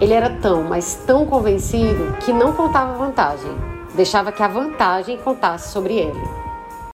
Ele era tão, mas tão convencido que não contava vantagem, deixava que a vantagem contasse sobre ele.